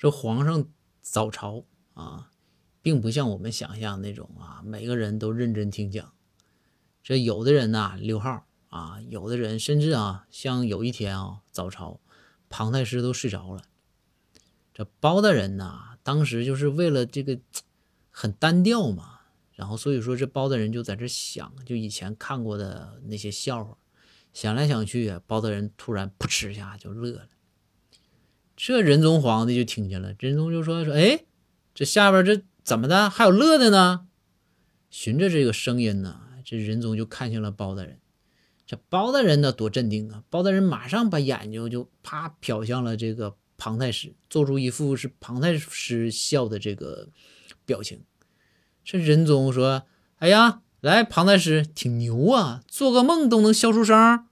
这皇上早朝啊，并不像我们想象那种啊，每个人都认真听讲。这有的人呐溜号啊，有的人甚至啊，像有一天啊早朝，庞太师都睡着了。这包大人呐，当时就是为了这个很单调嘛，然后所以说这包大人就在这想，就以前看过的那些笑话，想来想去，包大人突然噗嗤一下就乐了。这仁宗皇帝就听见了，仁宗就说说，哎，这下边这怎么的，还有乐的呢？循着这个声音呢，这仁宗就看向了包大人。这包大人呢多镇定啊，包大人马上把眼睛就啪瞟向了这个。庞太师做出一副是庞太师笑的这个表情，这仁宗说：“哎呀，来，庞太师挺牛啊，做个梦都能笑出声。”